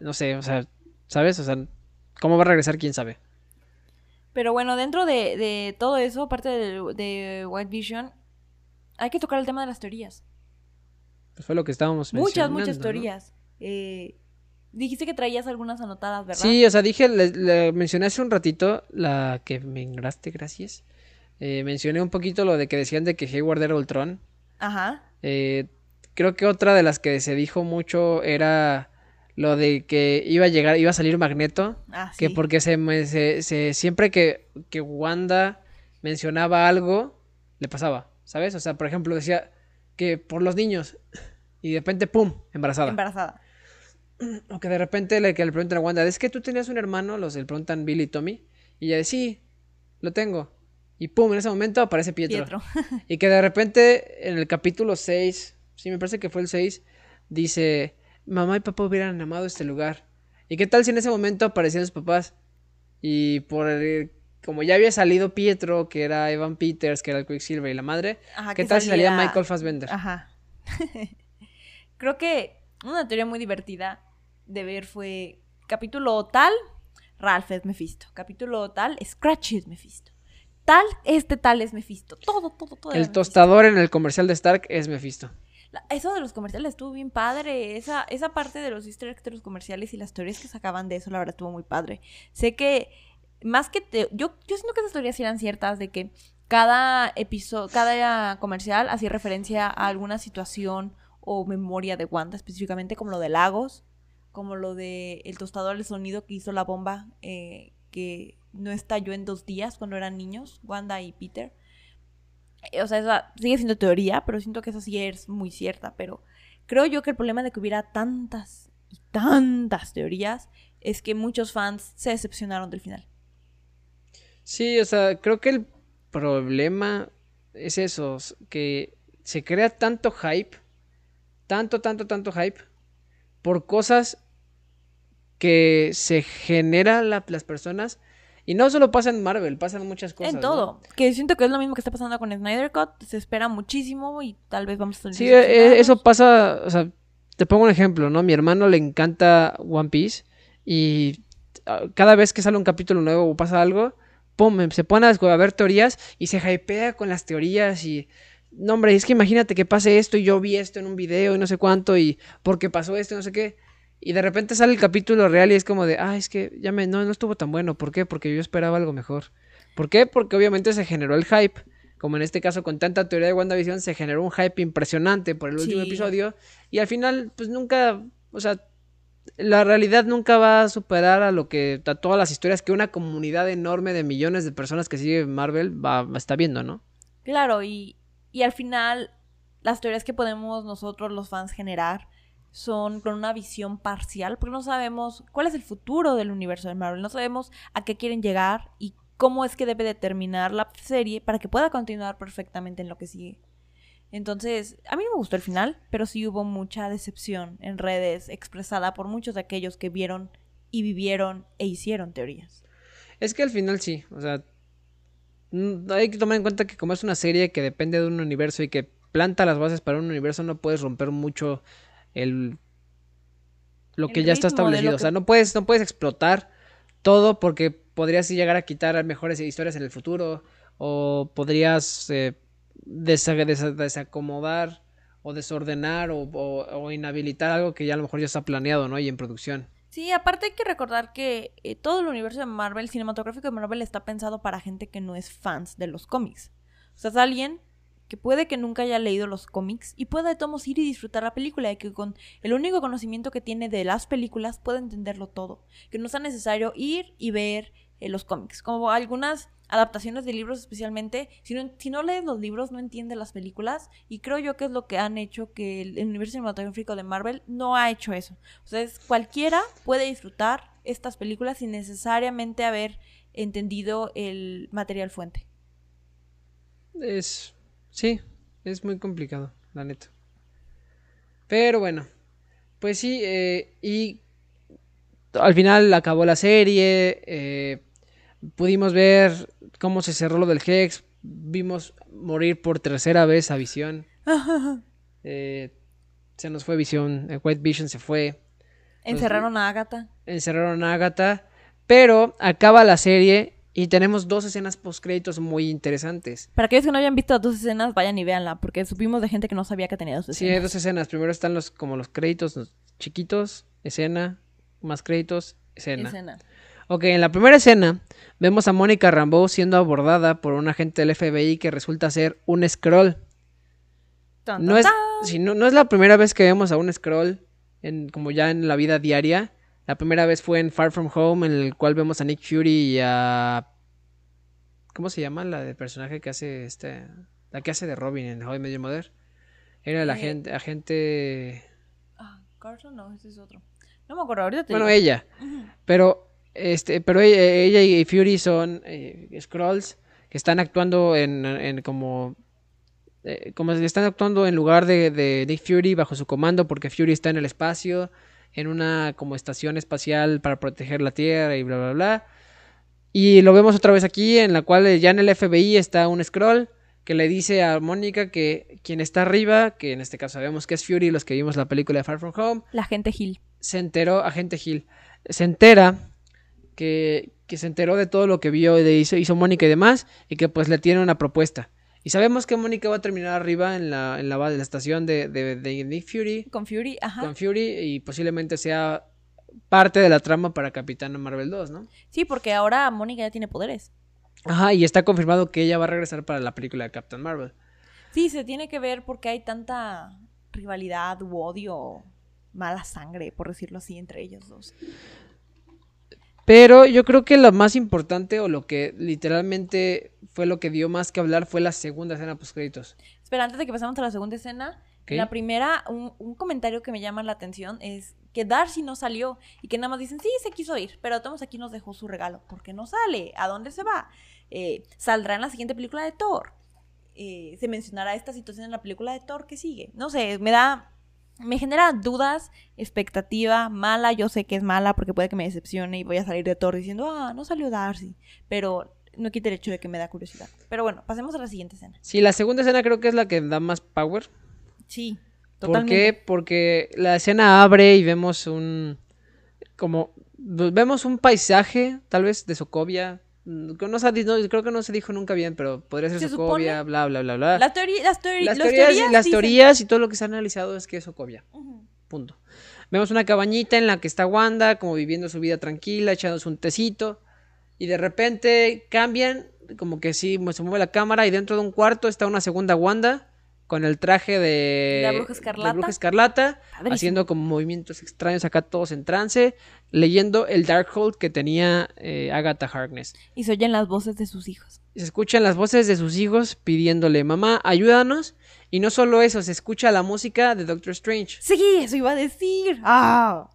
no sé, o sea, ¿sabes? O sea, ¿cómo va a regresar? ¿Quién sabe? Pero bueno, dentro de, de todo eso, aparte de, de, White Vision, hay que tocar el tema de las teorías. Pues fue lo que estábamos Muchas, muchas teorías. ¿no? Eh, dijiste que traías algunas anotadas, ¿verdad? Sí, o sea, dije, le, le mencioné hace un ratito la que me engraste, gracias. Eh, mencioné un poquito lo de que decían de que Hayward era Ultron. Ajá. Eh, creo que otra de las que se dijo mucho era lo de que iba a llegar, iba a salir Magneto. Ah, sí. Que porque se, se, se siempre que, que, Wanda mencionaba algo, le pasaba, ¿sabes? O sea, por ejemplo, decía que por los niños y de repente, ¡pum!, embarazada. Embarazada. O que de repente le, que le preguntan a Wanda, ¿es que tú tenías un hermano? Los le preguntan Billy y Tommy. Y ella dice, sí, lo tengo. Y pum, en ese momento aparece Pietro. Pietro. y que de repente en el capítulo 6, sí, me parece que fue el 6, dice, mamá y papá hubieran amado este lugar. ¿Y qué tal si en ese momento aparecían sus papás? Y por el, como ya había salido Pietro, que era Evan Peters, que era el Quicksilver y la madre, Ajá, ¿qué tal si salía Michael Fassbender? Ajá. Creo que una teoría muy divertida de ver fue capítulo tal, Ralph es Mephisto. Capítulo tal, Scratch es Mephisto. Tal, este tal es Mephisto. Todo, todo, todo. El Mephisto. tostador en el comercial de Stark es Mephisto. La- Eso de los comerciales estuvo bien padre. Esa, esa parte de los easter eggs de los comerciales y las teorías que sacaban de eso, la verdad, estuvo muy padre. Sé que, más que... te- yo, yo siento que esas teorías eran ciertas de que cada episodio, cada comercial hacía referencia a alguna situación o memoria de Wanda, específicamente como lo de Lagos, como lo de el tostador de sonido que hizo la bomba eh, que no estalló en dos días cuando eran niños, Wanda y Peter. Eh, O sea, esa sigue siendo teoría, pero siento que esa sí es muy cierta. Pero creo yo que el problema de que hubiera tantas y tantas teorías es que muchos fans se decepcionaron del final. Sí, o sea, creo que el problema es eso, que se crea tanto hype, tanto, tanto, tanto hype, por cosas que se generan la- las personas. Y no solo pasa en Marvel, pasan muchas cosas. en ¿no? todo. Que siento que es lo mismo que está pasando con Snyder Cut. Se espera muchísimo y tal vez vamos a Sí, eh, eso pasa, o sea, te pongo un ejemplo, ¿no? Mi hermano le encanta One Piece y ah, cada vez que sale un capítulo nuevo o pasa algo, pum, se pone a a ver teorías y se hypea con las teorías y... No, hombre, es que imagínate que pase esto y yo vi esto en un video y no sé cuánto y porque pasó esto y no sé qué. Y de repente sale el capítulo real y es como de, ah, es que ya me, no, no estuvo tan bueno. ¿Por qué? Porque yo esperaba algo mejor. ¿Por qué? Porque obviamente se generó el hype. como en este caso con tanta teoría de WandaVision, se generó un hype impresionante por el último Sí. episodio y al final pues nunca, o sea, la realidad nunca va a superar a lo que, a todas las historias que una comunidad enorme de millones de personas que sigue Marvel va, va- está viendo, ¿no? Claro, y, y al final las teorías que podemos nosotros los fans generar son con una visión parcial, porque no sabemos cuál es el futuro del universo de Marvel, no sabemos a qué quieren llegar y cómo es que debe de terminar la serie para que pueda continuar perfectamente en lo que sigue. Entonces, a mí me gustó el final, pero sí hubo mucha decepción en redes expresada por muchos de aquellos que vieron y vivieron e hicieron teorías. Es que al final sí, o sea, mm, hay que tomar en cuenta que como es una serie que depende de un universo y que planta las bases para un universo, no puedes romper mucho el lo El que ya está establecido, o sea, no puedes no puedes explotar todo porque podrías llegar a quitar mejores historias en el futuro o podrías eh, desa- desa- desacomodar o desordenar o, o- o inhabilitar algo que ya a lo mejor ya está planeado, ¿no? Y en producción. Sí, aparte hay que recordar que eh, todo el universo de Marvel, cinematográfico de Marvel, está pensado para gente que no es fans de los cómics. O sea, es alguien que puede que nunca haya leído los cómics y puede de todos ir y disfrutar la película y que con el único conocimiento que tiene de las películas puede entenderlo todo. Que no sea necesario ir y ver eh, los cómics. Como algunas adaptaciones de libros especialmente, si no, si no lees los libros no entiendes las películas y creo yo que es lo que han hecho que el, universo cinematográfico de Marvel no ha hecho eso. O sea, cualquiera puede disfrutar estas películas sin necesariamente haber entendido el material fuente. Es. Sí, es muy complicado, la neta. Pero bueno, pues sí, eh, y al final acabó la serie. eh, pudimos ver cómo se cerró lo del Hex. Vimos morir por tercera vez a Visión. eh, se nos fue Visión. eh, White Vision se fue. Encerraron a Agatha. encerraron a Agatha, pero acaba la serie y tenemos dos escenas post créditos muy interesantes. Para aquellos que no hayan visto las dos escenas, vayan y véanla, porque supimos de gente que no sabía que tenía dos Sí, hay escenas. dos escenas. Primero están los como los créditos los chiquitos, escena, más créditos, escena. Escena. Ok, en la primera escena vemos a Mónica Rambeau siendo abordada por un agente del FBI que resulta ser un scroll. No es, si no, no es la primera vez que vemos a un scroll en, como ya en la vida diaria. La primera vez fue en Far From Home, en el cual vemos a Nick Fury y a... ¿Cómo se llama la de personaje que hace este... La que hace de Robin en How I Met Mother? Era el Eh, agente... agente... Ah, Carson, no, ese es otro. No me acuerdo, ahorita te Bueno, digo. ella. Pero, este, pero ella, ella y Fury son eh, Scrolls que están actuando en, en como, eh, como están actuando en lugar de, de Nick Fury bajo su comando porque Fury está en el espacio, en una como estación espacial para proteger la Tierra y bla, bla, bla. Y lo vemos otra vez aquí, en la cual eh, ya en el FBI está un Scroll que le dice a Mónica que quien está arriba, que en este caso sabemos que es Fury, los que vimos la película de Far From Home, La gente Gil. se enteró, agente Gil, se entera que, que se enteró de todo lo que vio y de hizo, hizo Mónica y demás, y que pues le tiene una propuesta. Y sabemos que Mónica va a terminar arriba en la, en la, base- la estación de, de, de Nick Fury, Con Fury, ajá. con Fury, y posiblemente sea parte de la trama para Capitán Marvel 2, ¿no? Sí, porque ahora Mónica ya tiene poderes. Ajá, y está confirmado que ella va a regresar para la película de Captain Marvel. Sí, se tiene que ver porque hay tanta rivalidad u odio, mala sangre, por decirlo así, entre ellos dos. Pero yo creo que lo más importante o lo que literalmente fue lo que dio más que hablar fue la segunda escena post créditos. Espera, antes de que pasemos a la segunda escena, la primera, un, un comentario que me llama la atención es que Darcy no salió y que nada más dicen, sí, se quiso ir, pero Tomás aquí nos dejó su regalo. ¿Por qué no sale? ¿A dónde se va? Eh, ¿Saldrá en la siguiente película de Thor? Eh, ¿Se mencionará esta situación en la película de Thor que sigue? No sé, me da... Me genera dudas, expectativa, mala, yo sé que es mala porque puede que me decepcione y voy a salir de Thor diciendo, ah, no salió Darcy, pero no quita el hecho de que me da curiosidad. Pero bueno, pasemos a la siguiente escena. Sí, la segunda escena creo que es la que da más power. Sí, ¿Por totalmente. qué? Porque la escena abre y vemos un. Como. Vemos un paisaje, tal vez de Sokovia. Mm, No, creo que no se dijo nunca bien, pero podría ser Se Sokovia, bla, bla, bla, bla. Las, teorí- las, teorías, teorías las dicen- teorías y todo lo que se ha analizado es que es Sokovia. Ujú. Punto. Vemos una cabañita en la que está Wanda, como viviendo su vida tranquila, echándose un tecito. Y de repente cambian como que sí, se mueve la cámara y dentro de un cuarto está una segunda Wanda con el traje de La Bruja Escarlata. de Bruja Escarlata, haciendo como movimientos extraños acá todos en trance, leyendo el Darkhold que tenía eh, Agatha Harkness. Y se oyen las voces de sus hijos. Se escuchan las voces de sus hijos pidiéndole, mamá, ayúdanos. Y no solo eso, se escucha la música de Doctor Strange. Sí, eso iba a decir. Ah.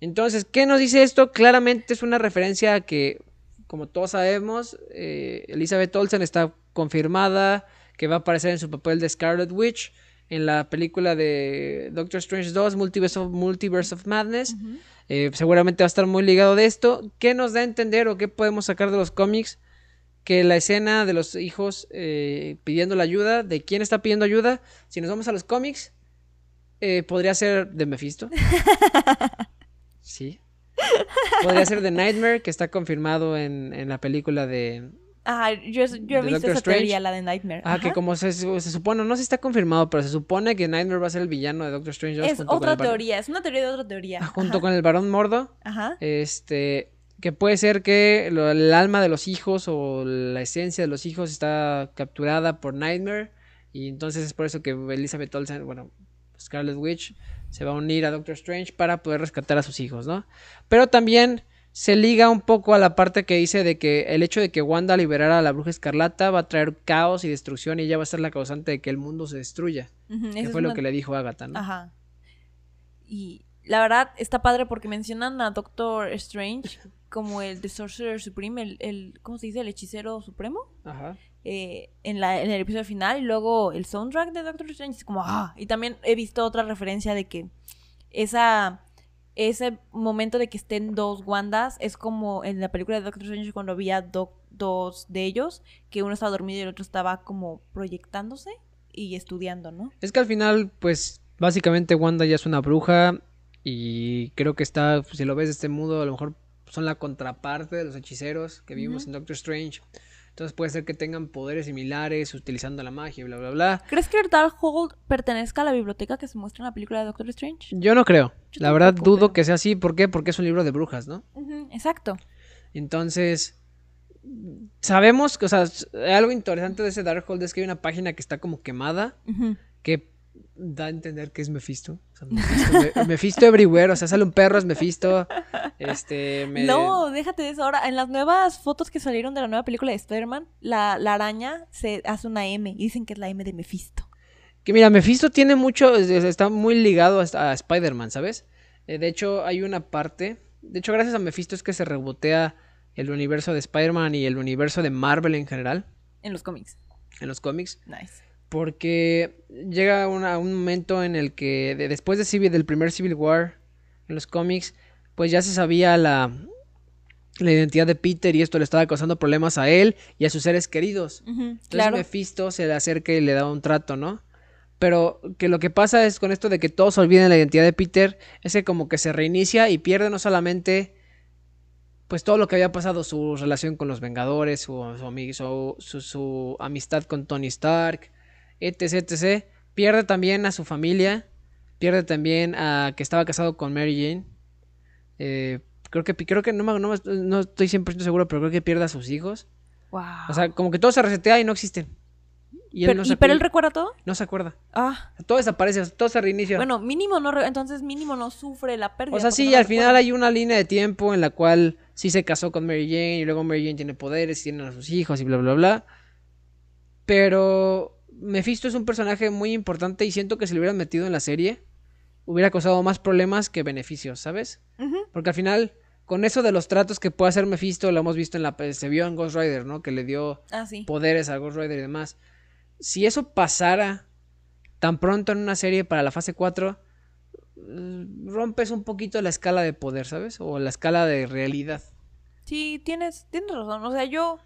Entonces, ¿qué nos dice esto? Claramente es una referencia a que, como todos sabemos, eh, Elizabeth Olsen está confirmada que va a aparecer en su papel de Scarlet Witch en la película de Doctor Strange 2, Multiverse of, Multiverse of Madness. Eh, seguramente va a estar muy ligado de esto. ¿Qué nos da a entender o qué podemos sacar de los cómics? Que la escena de los hijos eh, pidiendo la ayuda, de quién está pidiendo ayuda, si nos vamos a los cómics, eh, podría ser de Mephisto. Sí. Podría ser The Nightmare, que está confirmado en, en la película de... Ah, yo, yo he ¿De visto Doctor esa Strange? teoría, la de Nightmare. Ah, que Ajá. como se, se supone, no se está confirmado, pero se supone que Nightmare va a ser el villano de Doctor Strange 2 Es junto con otra el teoría, es una teoría de otra teoría. Ah, junto Ajá. con el varón Mordo. Ajá. Este, que puede ser que lo- el alma de los hijos o la esencia de los hijos está capturada por Nightmare. Y entonces es por eso que Elizabeth Olsen, bueno, Scarlet Witch, se va a unir a Doctor Strange para poder rescatar a sus hijos, ¿no? Pero también se liga un poco a la parte que dice de que el hecho de que Wanda liberara a la bruja escarlata va a traer caos y destrucción y ella va a ser la causante de que el mundo se destruya. Ujú, Que fue lo que le dijo Agatha, ¿no? Ajá. Y la verdad está padre porque mencionan a Doctor Strange como el The Sorcerer Supreme, el, el ¿cómo se dice? El hechicero supremo. Ajá. eh, en, la, en el episodio final y luego el soundtrack de Doctor Strange es como ah y también he visto otra referencia de que esa ese momento de que estén dos Wandas es como en la película de Doctor Strange cuando había do- dos de ellos que uno estaba dormido y el otro estaba como proyectándose y estudiando ¿no? Es que al final, pues, básicamente Wanda ya es una bruja y creo que está, si lo ves de este modo, a lo mejor son la contraparte de los hechiceros que vimos en Doctor Strange. Entonces puede ser que tengan poderes similares utilizando la magia bla, bla, bla. ¿Crees que el Darkhold pertenezca a la biblioteca que se muestra en la película de Doctor Strange? Yo no creo. Yo la verdad dudo que sea así. ¿Por qué? Porque es un libro de brujas, ¿no? Exacto. Entonces, sabemos que, o sea, algo interesante de ese Darkhold es que hay una página que está como quemada que da a entender que es Mephisto. O sea, Mephisto, Me- Mephisto everywhere. O sea, sale un perro, es Mephisto. Este, me- No, déjate de eso. Ahora, en las nuevas fotos que salieron de la nueva película de Spider-Man, la, la araña se hace una M y dicen que es la M de Mephisto. Que mira, Mephisto tiene mucho, es- es- está muy ligado a, a Spider-Man, ¿sabes? Eh, de hecho, hay una parte, de hecho, gracias a Mephisto es que se rebotea el universo de Spider-Man y el universo de Marvel en general, En los cómics. en los cómics, Nice. Porque llega una- un momento en el que, de- después de Civil, del primer Civil War en los cómics, pues ya se sabía la, la identidad de Peter y esto le estaba causando problemas a él y a sus seres queridos. Ujú, Entonces claro. Mephisto se le acerca y le da un trato, ¿no? Pero que lo que pasa es con esto de que todos olviden la identidad de Peter, es que como que se reinicia y pierde no solamente pues todo lo que había pasado, su relación con los Vengadores, su, su, ami- su- su- su amistad con Tony Stark, etc, etc. Pierde también a su familia, pierde también a que estaba casado con Mary Jane. Eh, creo que, creo que no, no, no estoy 100% seguro, pero creo que pierde a sus hijos. Wow. O sea, como que todo se resetea y no existen. Y él pero, no, ¿y se, pero él recuerda todo? no se acuerda. Ah, Todo desaparece, todo se reinicia. bueno, mínimo no, entonces mínimo no sufre la pérdida. o sea, sí, no al final hay una línea de tiempo en la cual sí se casó con Mary Jane y luego Mary Jane tiene poderes y tiene a sus hijos y bla, bla, bla. Pero Mephisto es un personaje muy importante y siento que si lo hubieran metido en la serie hubiera causado más problemas que beneficios, ¿sabes? Porque al final, con eso de los tratos que puede hacer Mephisto, lo hemos visto en la... Se vio en Ghost Rider, ¿no? Que le dio Ah, sí. poderes a Ghost Rider y demás. Si eso pasara tan pronto en una serie para la fase 4, eh, rompes un poquito la escala de poder, ¿sabes? O la escala de realidad. Sí, tienes, tienes razón. O sea, yo,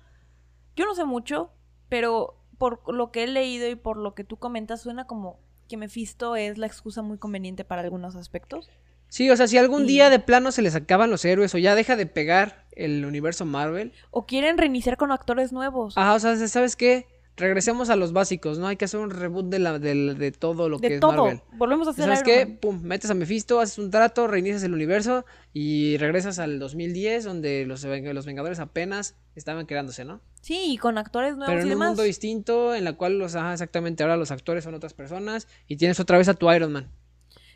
yo no sé mucho, pero por lo que he leído y por lo que tú comentas, suena como que Mephisto es la excusa muy conveniente para algunos aspectos. Sí, o sea, si algún Y- día de plano se les acaban los héroes o ya deja de pegar el universo Marvel, O quieren reiniciar con actores nuevos. ajá, o sea, ¿sabes qué? Regresemos a los básicos, ¿no? Hay que hacer un reboot de, la, de, de todo lo que es. Marvel. Volvemos a hacer ¿Sabes qué? Man. Pum, metes a Mephisto, haces un trato, reinicias el universo y regresas al 2010 donde los, los Vengadores apenas estaban creándose, ¿no? Sí, y con actores nuevos Pero y en un mundo distinto en la cual los, ajá, exactamente, ahora los actores son otras personas y tienes otra vez a tu Iron Man.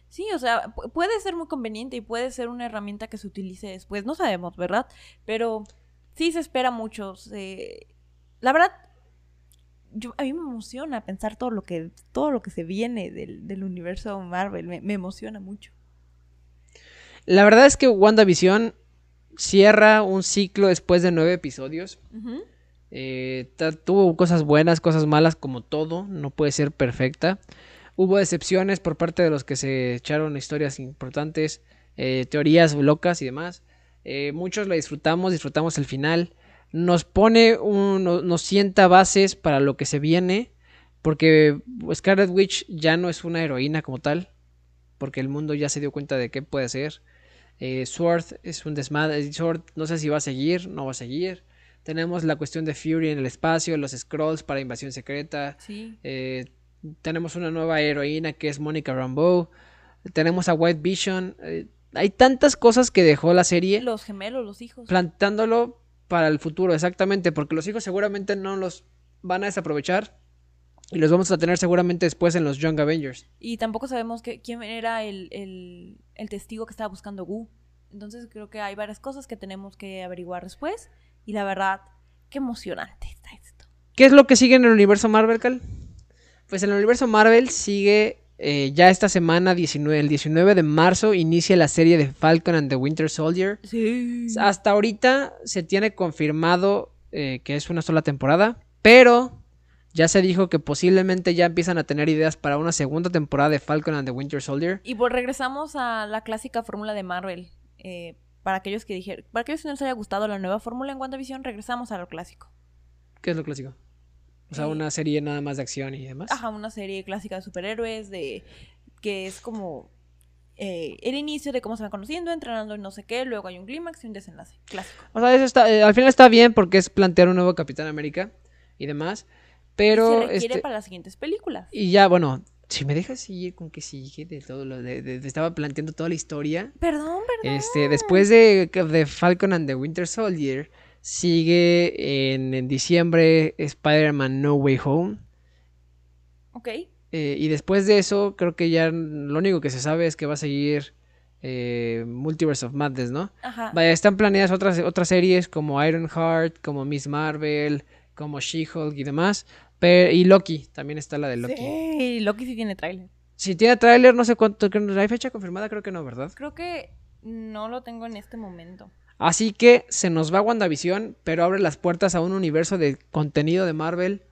Sí, o sea, pu- puede ser muy conveniente y puede ser una herramienta que se utilice después. No sabemos, ¿verdad? Pero sí se espera mucho. se- La verdad, yo, a mí me emociona pensar todo lo que, todo lo que se viene del, del universo Marvel. Me, me emociona mucho. La verdad es que WandaVision cierra un ciclo después de nueve episodios. Eh, tuvo cosas buenas, cosas malas, como todo, no puede ser perfecta. Hubo decepciones por parte de los que se echaron historias importantes, eh, teorías locas y demás. Eh, muchos la disfrutamos, disfrutamos el final. Nos pone, un, no- nos sienta bases para lo que se viene, porque Scarlet Witch ya no es una heroína como tal, porque el mundo ya se dio cuenta de qué puede ser. Eh, Sword es un desmadre. Sword no sé si va a seguir, no va a seguir. Tenemos la cuestión de Fury en el espacio, los Scrolls para Invasión Secreta. Sí. eh, tenemos una nueva heroína que es Monica Rambeau. Tenemos a White Vision. eh, hay tantas cosas que dejó la serie Los gemelos, los hijos. plantándolo para el futuro, exactamente, porque los hijos seguramente no los van a desaprovechar y los vamos a tener seguramente después en los Young Avengers. Y tampoco sabemos que, quién era el, el, el testigo que estaba buscando Gu. Entonces creo que hay varias cosas que tenemos que averiguar después. Y la verdad, qué emocionante está esto. ¿Qué es lo que sigue en el universo Marvel, Cal? Pues en el universo Marvel sigue eh, ya esta semana, 19, el 19 de marzo, inicia la serie de Falcon and the Winter Soldier. Sí. Hasta ahorita se tiene confirmado eh, que es una sola temporada, pero ya se dijo que posiblemente ya empiezan a tener ideas para una segunda temporada de Falcon and the Winter Soldier. Y pues regresamos a la clásica fórmula de Marvel. Eh, para aquellos que dijeron, para aquellos que no les haya gustado la nueva fórmula en WandaVision, regresamos a lo clásico. ¿Qué es lo clásico? O sea, una serie nada más de acción y demás. Ajá, una serie clásica de superhéroes, de que es como eh, el inicio de cómo se van conociendo, entrenando y no sé qué, luego hay un clímax y un desenlace. Clásico. O sea, eso está, eh, al final está bien porque es plantear un nuevo Capitán América y demás. Pero, se requiere este, para las siguientes películas. y ya, bueno, si me dejas seguir con que sigue de todo lo de, de- de- estaba planteando toda la historia. Perdón, perdón. Este, después de, de Falcon and the Winter Soldier, sigue en, en diciembre Spider-Man No Way Home. Ok. Eh, y después de eso, creo que ya lo único que se sabe es que va a seguir eh, Multiverse of Madness, ¿no? Ajá. Vaya, están planeadas otras, otras series como Ironheart, como Miss Marvel, como She-Hulk y demás. Pero, y Loki, también está la de Loki. Sí, Loki sí tiene tráiler. Si tiene tráiler, no sé cuánto, ¿hay fecha confirmada? Creo que no, ¿verdad? Creo que no lo tengo en este momento. Así que se nos va WandaVision, pero abre las puertas a un universo de contenido de Marvel.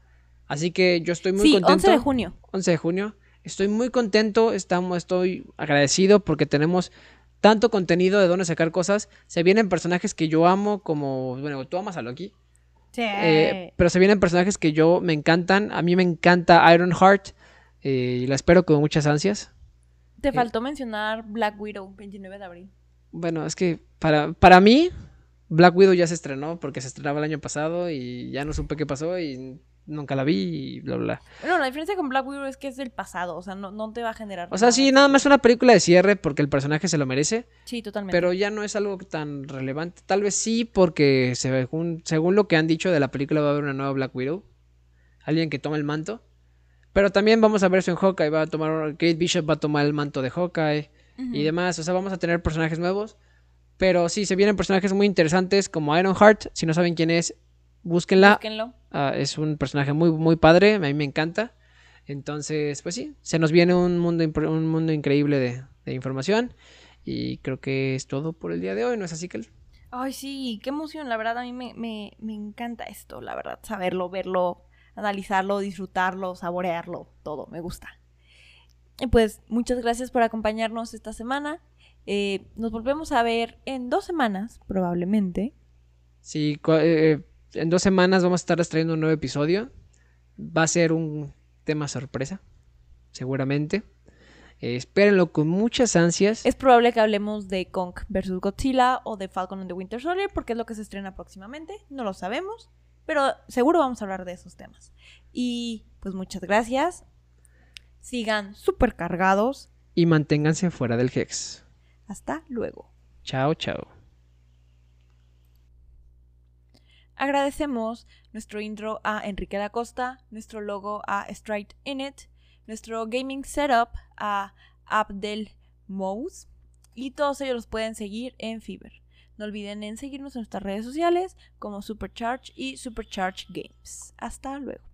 Así que yo estoy muy sí, contento. 11 de junio. 11 de junio. Estoy muy contento, estamos, estoy agradecido porque tenemos tanto contenido de dónde sacar cosas. Se vienen personajes que yo amo, como, bueno, tú amas a Loki. Sí. Eh, pero se vienen personajes que yo me encantan. A mí me encanta Ironheart. eh, y la espero con muchas ansias. Te eh, faltó mencionar Black Widow, 29 de abril. Bueno, es que para, para mí, Black Widow ya se estrenó porque se estrenaba el año pasado y ya no supe qué pasó y nunca la vi y bla, bla. Bueno, la diferencia con Black Widow es que es del pasado, o sea, no, no te va a generar. O sea, sí, nada más una película de cierre porque el personaje se lo merece, Sí, totalmente. pero ya no es algo tan relevante. Tal vez sí porque según, según lo que han dicho de la película va a haber una nueva Black Widow. Alguien que toma el manto. Pero también vamos a ver eso en Hawkeye. Va a tomar, Kate Bishop va a tomar el manto de Hawkeye. Y demás. O sea, vamos a tener personajes nuevos. Pero sí, se vienen personajes muy interesantes como Ironheart. Si no saben quién es, búsquenla. Búsquenlo. Ah, es un personaje muy, muy padre. A mí me encanta. Entonces, pues sí, se nos viene un mundo, un mundo increíble de, de información. Y creo que es todo por el día de hoy, ¿no es así, que Ay, sí, qué emoción, la verdad, a mí me, me, me encanta esto, la verdad, saberlo, verlo, analizarlo, disfrutarlo, saborearlo, todo, me gusta. Y pues, muchas gracias por acompañarnos esta semana. Eh, nos volvemos a ver en dos semanas, probablemente. Sí, eh, en dos semanas vamos a estar trayendo un nuevo episodio. Va a ser un tema sorpresa, seguramente. Eh, espérenlo con muchas ansias. Es probable que hablemos de Kong vs. Godzilla o de Falcon and the Winter Soldier, porque es lo que se estrena próximamente, no lo sabemos, pero seguro vamos a hablar de esos temas. Y pues muchas gracias. Sigan súper cargados. Y manténganse fuera del Hex. Hasta luego. Chao, chao. Agradecemos nuestro intro a Enrique da Costa, nuestro logo a Straight Init, nuestro gaming setup a Abdel Mous y todos ellos los pueden seguir en Fiverr. No olviden en seguirnos en nuestras redes sociales como Supercharge y Supercharge Games. Hasta luego.